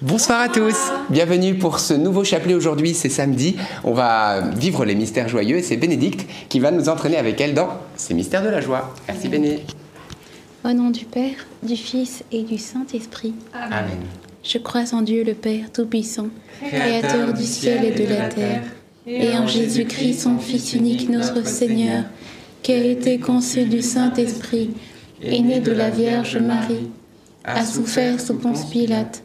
Bonsoir à tous, bienvenue pour ce nouveau chapelet aujourd'hui, c'est samedi, on va vivre les mystères joyeux et c'est Bénédicte qui va nous entraîner avec elle dans ces mystères de la joie. Merci Béné. Au nom du Père, du Fils et du Saint-Esprit. Amen. Je crois en Dieu le Père Tout-Puissant, Créateur du ciel et de la terre, et en Jésus-Christ, son Fils unique, notre Seigneur, qui a été conçu du Saint-Esprit, est né de la Vierge Marie, a souffert sous Ponce Pilate,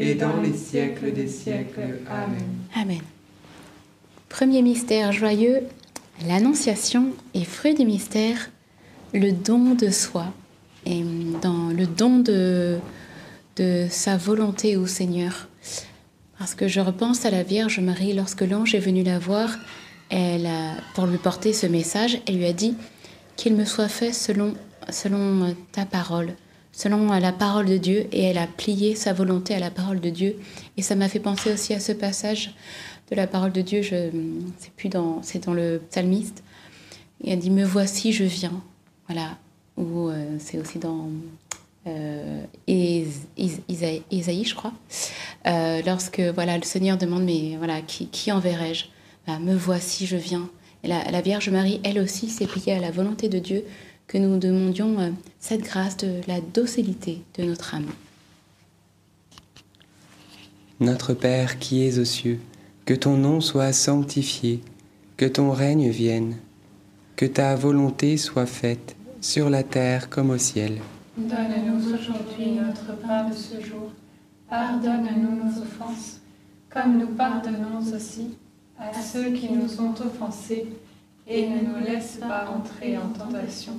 et dans les siècles des siècles. Amen. Amen. Premier mystère joyeux, l'Annonciation et fruit du mystère, le don de soi. Et dans le don de, de sa volonté au Seigneur. Parce que je repense à la Vierge Marie, lorsque l'ange est venu la voir, elle a, pour lui porter ce message, elle lui a dit qu'il me soit fait selon, selon ta parole, selon la parole de Dieu, et elle a plié sa volonté à la parole de Dieu. Et ça m'a fait penser aussi à ce passage de la parole de Dieu, je, c'est plus dans, c'est dans le psalmiste. Et elle dit Me voici, je viens. Voilà. Ou euh, c'est aussi dans euh, Isaïe, je crois. Euh, lorsque voilà, le Seigneur demande Mais voilà, qui, qui enverrai-je? Bah, Me voici, je viens. Et la, la, Vierge Marie, elle aussi, s'est pliée à la volonté de Dieu, que nous demandions euh, cette grâce de la docilité de notre âme. Notre Père qui es aux cieux, que ton nom soit sanctifié, que ton règne vienne, que ta volonté soit faite sur la terre comme au ciel. Donne-nous aujourd'hui notre pain de ce jour. Pardonne-nous nos offenses, comme nous pardonnons aussi à ceux qui nous ont offensés, et ne nous laisse pas entrer en tentation,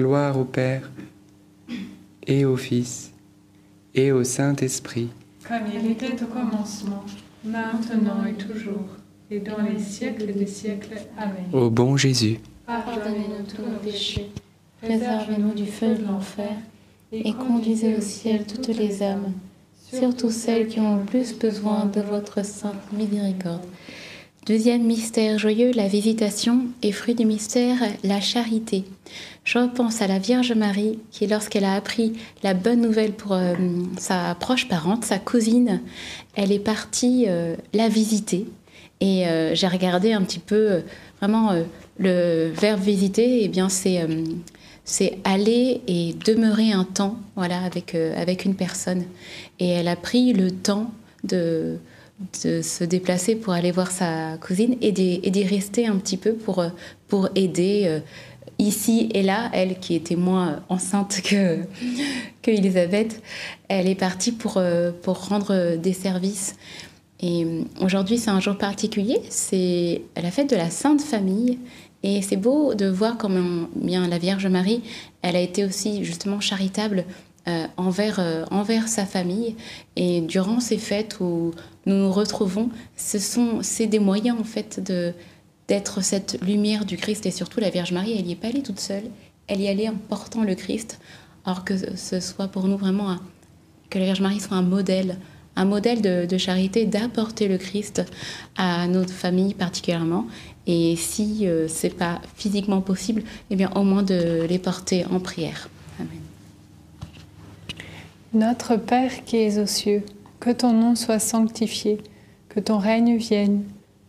Gloire au Père, et au Fils, et au Saint-Esprit. Comme il était au commencement, maintenant et toujours, et dans les siècles des siècles. Amen. Ô bon Jésus, pardonnez-nous tous nos péchés, préservez-nous du feu de l'enfer, et conduisez au ciel toutes les âmes, surtout celles qui ont le plus besoin de votre sainte miséricorde. Deuxième mystère joyeux, la visitation et fruit du mystère, la charité. Je repense à la Vierge Marie qui, lorsqu'elle a appris la bonne nouvelle pour euh, sa proche parente, sa cousine, elle est partie euh, la visiter. Et euh, j'ai regardé un petit peu vraiment le verbe visiter, eh bien c'est c'est aller et demeurer un temps voilà avec avec une personne. Et elle a pris le temps de de se déplacer pour aller voir sa cousine et d'y rester un petit peu pour, pour aider ici et là. Elle qui était moins enceinte que, que Elisabeth, elle est partie pour, euh, pour rendre des services. Et euh, aujourd'hui, c'est un jour particulier, c'est la fête de la Sainte Famille. Et c'est beau de voir comment bien la Vierge Marie, elle a été aussi justement charitable euh, envers, envers sa famille. Et durant ces fêtes où nous nous retrouvons, ce sont, c'est des moyens en fait de, d'être cette lumière du Christ. Et surtout, la Vierge Marie, elle n'y est pas allée toute seule, elle y allait en portant le Christ. Alors que ce soit pour nous vraiment que la Vierge Marie soit un modèle, un modèle de, charité, d'apporter le Christ à notre famille particulièrement. Et si euh, c'est pas physiquement possible, eh bien au moins de les porter en prière. Amen. Notre Père qui es aux cieux, que ton nom soit sanctifié, que ton règne vienne,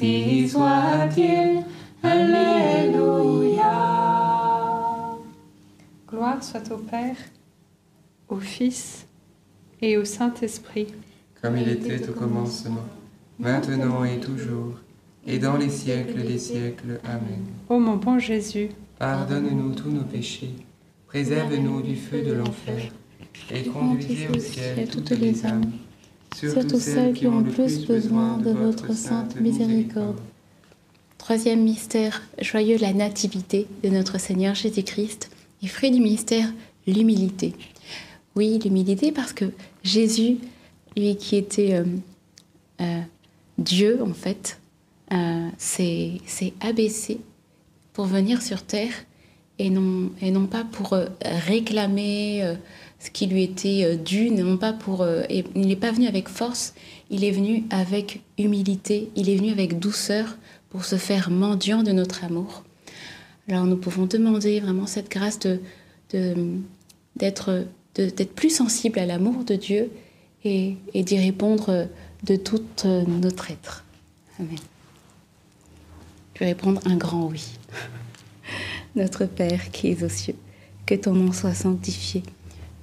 Ainsi soit-il. Alléluia. Gloire soit au Père, au Fils et au Saint-Esprit. Comme il était au commencement, maintenant et toujours, et dans les siècles des siècles. Amen. Ô mon bon Jésus, Pardonne-nous tous nos péchés, préserve-nous du feu de l'enfer, et conduisez au ciel toutes les âmes, surtout celles qui ont le plus besoin de votre sainte miséricorde. Troisième mystère joyeux, la nativité de notre Seigneur Jésus-Christ. Et fruit du mystère, l'humilité. Oui, l'humilité parce que Jésus, lui qui était euh, euh, Dieu en fait, euh, s'est abaissé pour venir sur terre et non, et non pas pour réclamer ce qui lui était euh, dû, non pas pour... euh, il n'est pas venu avec force, il est venu avec humilité, il est venu avec douceur pour se faire mendiant de notre amour. Alors nous pouvons demander vraiment cette grâce d'être plus sensible à l'amour de Dieu et, d'y répondre de tout euh, notre être. Amen. Je vais répondre un grand oui. Notre Père qui es aux cieux, que ton nom soit sanctifié,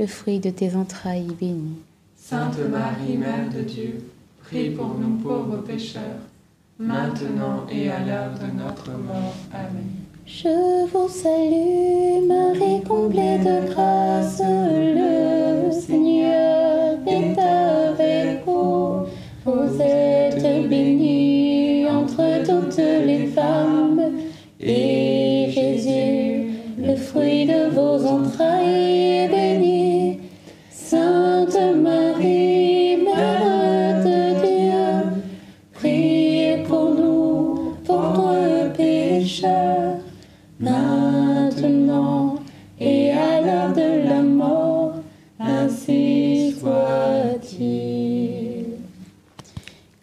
le fruit de tes entrailles, est béni. Sainte Marie, Mère de Dieu, prie pour nous pauvres pécheurs, maintenant et à l'heure de notre mort. Amen. Je vous salue, Marie comblée de grâce, le Seigneur est avec vous. Vous êtes bénie entre toutes les femmes, et Jésus, le fruit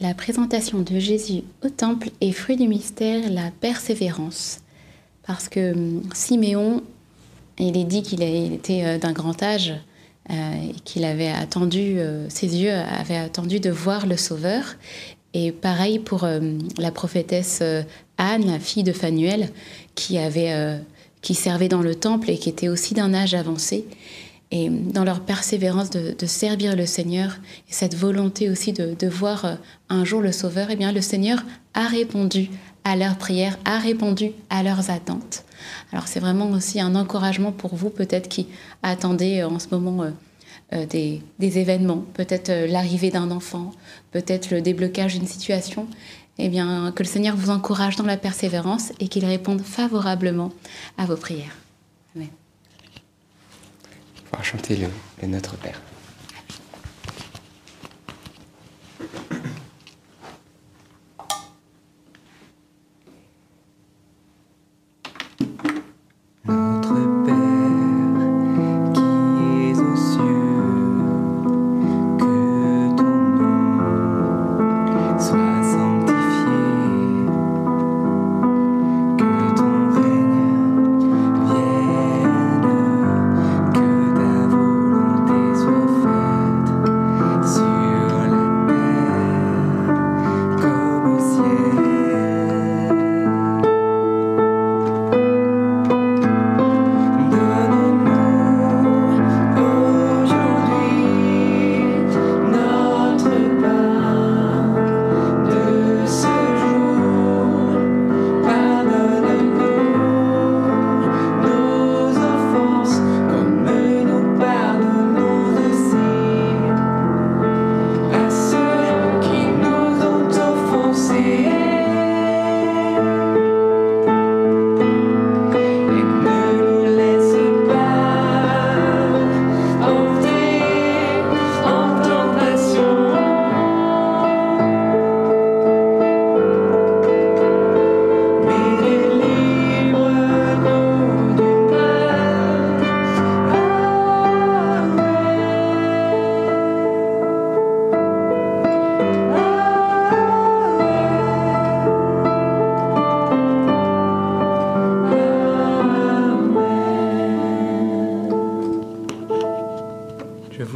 la présentation de Jésus au temple et fruit du mystère, la persévérance. Parce que hum, Siméon, il est dit qu'il était euh, d'un grand âge euh, et qu'il avait attendu, euh, ses yeux avaient attendu de voir le Sauveur. Et pareil pour euh, la prophétesse Anne, la fille de Phanuel, qui servait dans le temple et qui était aussi d'un âge avancé. Et dans leur persévérance de, de servir le Seigneur et cette volonté aussi de, de voir euh, un jour le Sauveur, eh bien le Seigneur a répondu à leurs prières, a répondu à leurs attentes. Alors c'est vraiment aussi un encouragement pour vous peut-être qui attendez euh, en ce moment euh, des, des événements, peut-être l'arrivée d'un enfant, peut-être le déblocage d'une situation. Eh bien que le Seigneur vous encourage dans la persévérance et qu'il réponde favorablement à vos prières. Va chanter le, le Notre Père.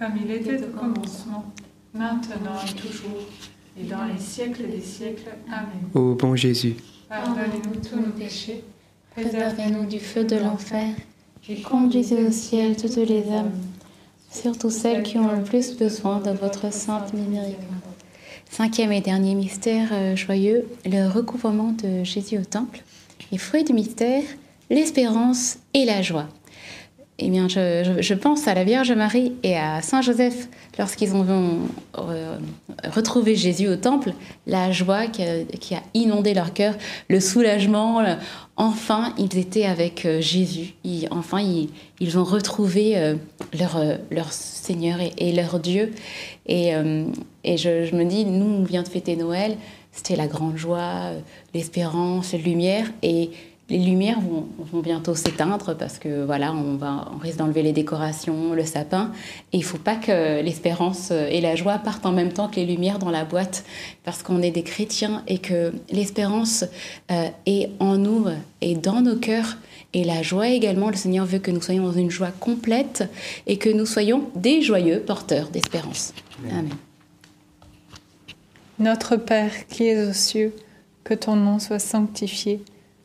Comme il était au commencement, maintenant et toujours, et dans les siècles des siècles. Amen. Ô bon Jésus, Pardonnez-nous tous nos péchés, Préservez-nous du feu de l'enfer et conduisez au ciel toutes les âmes, surtout celles qui ont le plus besoin de votre sainte miséricorde. Cinquième et dernier mystère euh, joyeux, le recouvrement de Jésus au temple. Et fruit du mystère, l'espérance et la joie. Eh bien, je, pense à la Vierge Marie et à Saint Joseph lorsqu'ils ont retrouvé Jésus au temple, la joie qui a, inondé leur cœur, le soulagement. enfin, ils étaient avec euh, Jésus. Enfin, ils, ont retrouvé euh, leur, euh, leur Seigneur et, leur Dieu. Et, je, je me dis, nous, on vient de fêter Noël. C'était la grande joie, l'espérance, la lumière. Et les lumières vont, vont bientôt s'éteindre parce que voilà, on, va, on risque d'enlever les décorations, le sapin. Et il ne faut pas que l'espérance et la joie partent en même temps que les lumières dans la boîte parce qu'on est des chrétiens et que l'espérance euh, est en nous et dans nos cœurs. Et la joie également, le Seigneur veut que nous soyons dans une joie complète et que nous soyons des joyeux porteurs d'espérance. Amen. Notre Père qui es aux cieux, que ton nom soit sanctifié,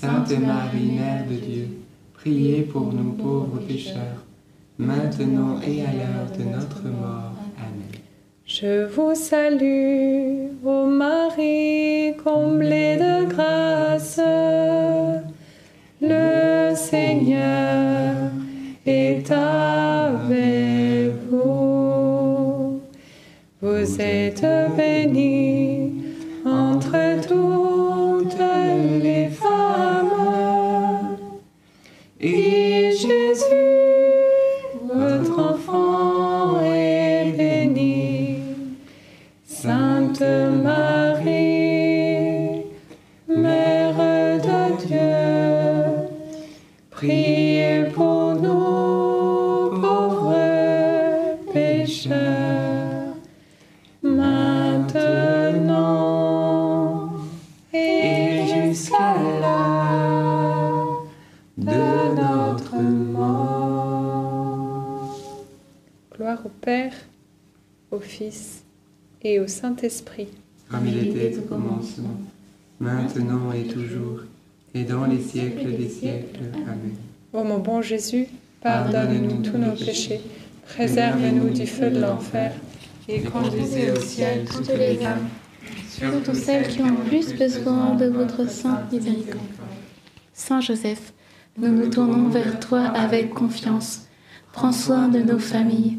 Sainte Marie, Mère de Dieu, priez pour nous pauvres pécheurs, maintenant et à l'heure de notre mort. Amen. Je vous salue, ô Marie, comblée de grâce. Le Seigneur est avec au Saint-Esprit. Comme il était au commencement, maintenant et toujours, et dans les siècles des siècles. Amen. Ô mon bon Jésus, pardonne-nous tous nos péchés, préserve-nous du feu de l'enfer, et conduisez au ciel toutes les âmes, surtout celles qui ont le plus besoin de votre sainte miséricorde. Saint Joseph, nous nous tournons vers toi avec confiance. Prends soin de nos familles,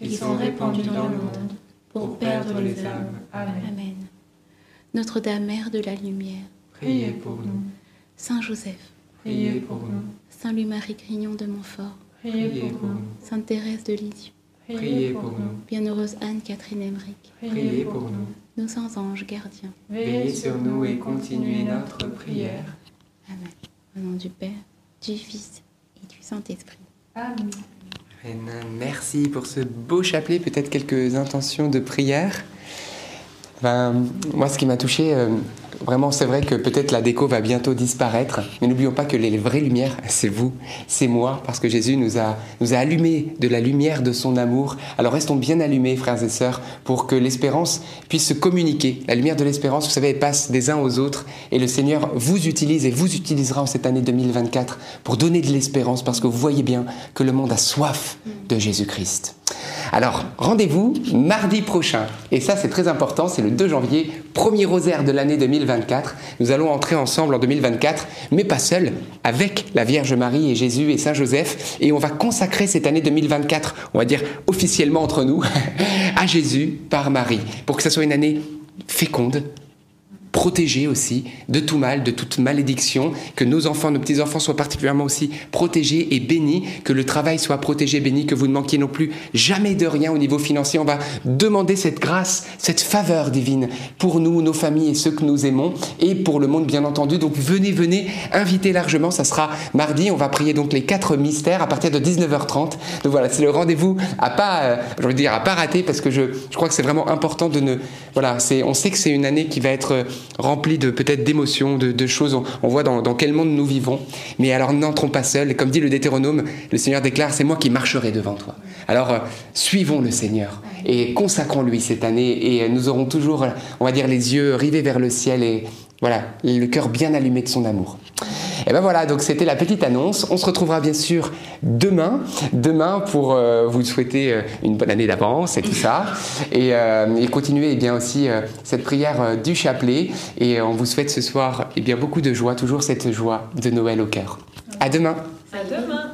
qui sont répandus dans le monde pour perdre les âmes. Amen. Amen. Notre-Dame, Mère de la Lumière, priez pour nous. Saint Joseph, Priez pour nous. Saint Louis-Marie Grignon de Montfort, Priez pour nous. Sainte Thérèse de Lisieux, Priez pour nous. Bienheureuse Anne-Catherine Emmerich, Priez pour nous. nos saints anges gardiens. Veillez sur nous et continuez notre prière. Amen. Au nom du Père, du Fils et du Saint-Esprit. Amen. Merci pour ce beau chapelet. Peut-être quelques intentions de prière. Ben, moi, ce qui m'a touché, euh, vraiment, c'est vrai que peut-être la déco va bientôt disparaître, mais n'oublions pas que les vraies lumières, c'est vous, c'est moi, parce que Jésus nous a, nous a allumé de la lumière de son amour. Alors restons bien allumés, frères et sœurs, pour que l'espérance puisse se communiquer. La lumière de l'espérance, vous savez, passe des uns aux autres, et le Seigneur vous utilise et vous utilisera en cette année 2024 pour donner de l'espérance, parce que vous voyez bien que le monde a soif de Jésus-Christ. Alors, rendez-vous mardi prochain. Et ça, c'est très important, c'est le 2 janvier, premier rosaire de l'année 2024. Nous allons entrer ensemble en 2024, mais pas seul, avec la Vierge Marie et Jésus et Saint Joseph. Et on va consacrer cette année 2024, on va dire officiellement entre nous, à Jésus par Marie, pour que ça soit une année féconde, protégés aussi de tout mal, de toute malédiction, que nos enfants, nos petits-enfants soient particulièrement aussi protégés et bénis, que le travail soit protégé, béni, que vous ne manquiez non plus jamais de rien au niveau financier. On va demander cette grâce, cette faveur divine pour nous, nos familles et ceux que nous aimons, et pour le monde bien entendu. Donc venez, venez, invitez largement, ça sera mardi, on va prier donc les quatre mystères à partir de 19h30. Donc voilà, c'est le rendez-vous à pas, euh, je veux dire, à pas rater, parce que je, je crois que c'est vraiment important de ne... Voilà, c'est, on sait que c'est une année qui va être euh, rempli de peut-être d'émotions, de, choses. On, voit dans, dans, quel monde nous vivons. Mais alors n'entrons pas seuls. Comme dit le Deutéronome, le Seigneur déclare, c'est moi qui marcherai devant toi. Alors euh, suivons le Seigneur et consacrons-lui cette année. Et nous aurons toujours, on va dire, les yeux rivés vers le ciel et voilà, le cœur bien allumé de son amour. Et ben voilà, donc c'était la petite annonce. On se retrouvera bien sûr demain, demain pour euh, vous souhaiter euh, une bonne année d'avance et tout ça, et, euh, et continuer eh bien aussi euh, cette prière du chapelet. Et on vous souhaite ce soir eh bien beaucoup de joie, toujours cette joie de Noël au cœur. À demain. À demain.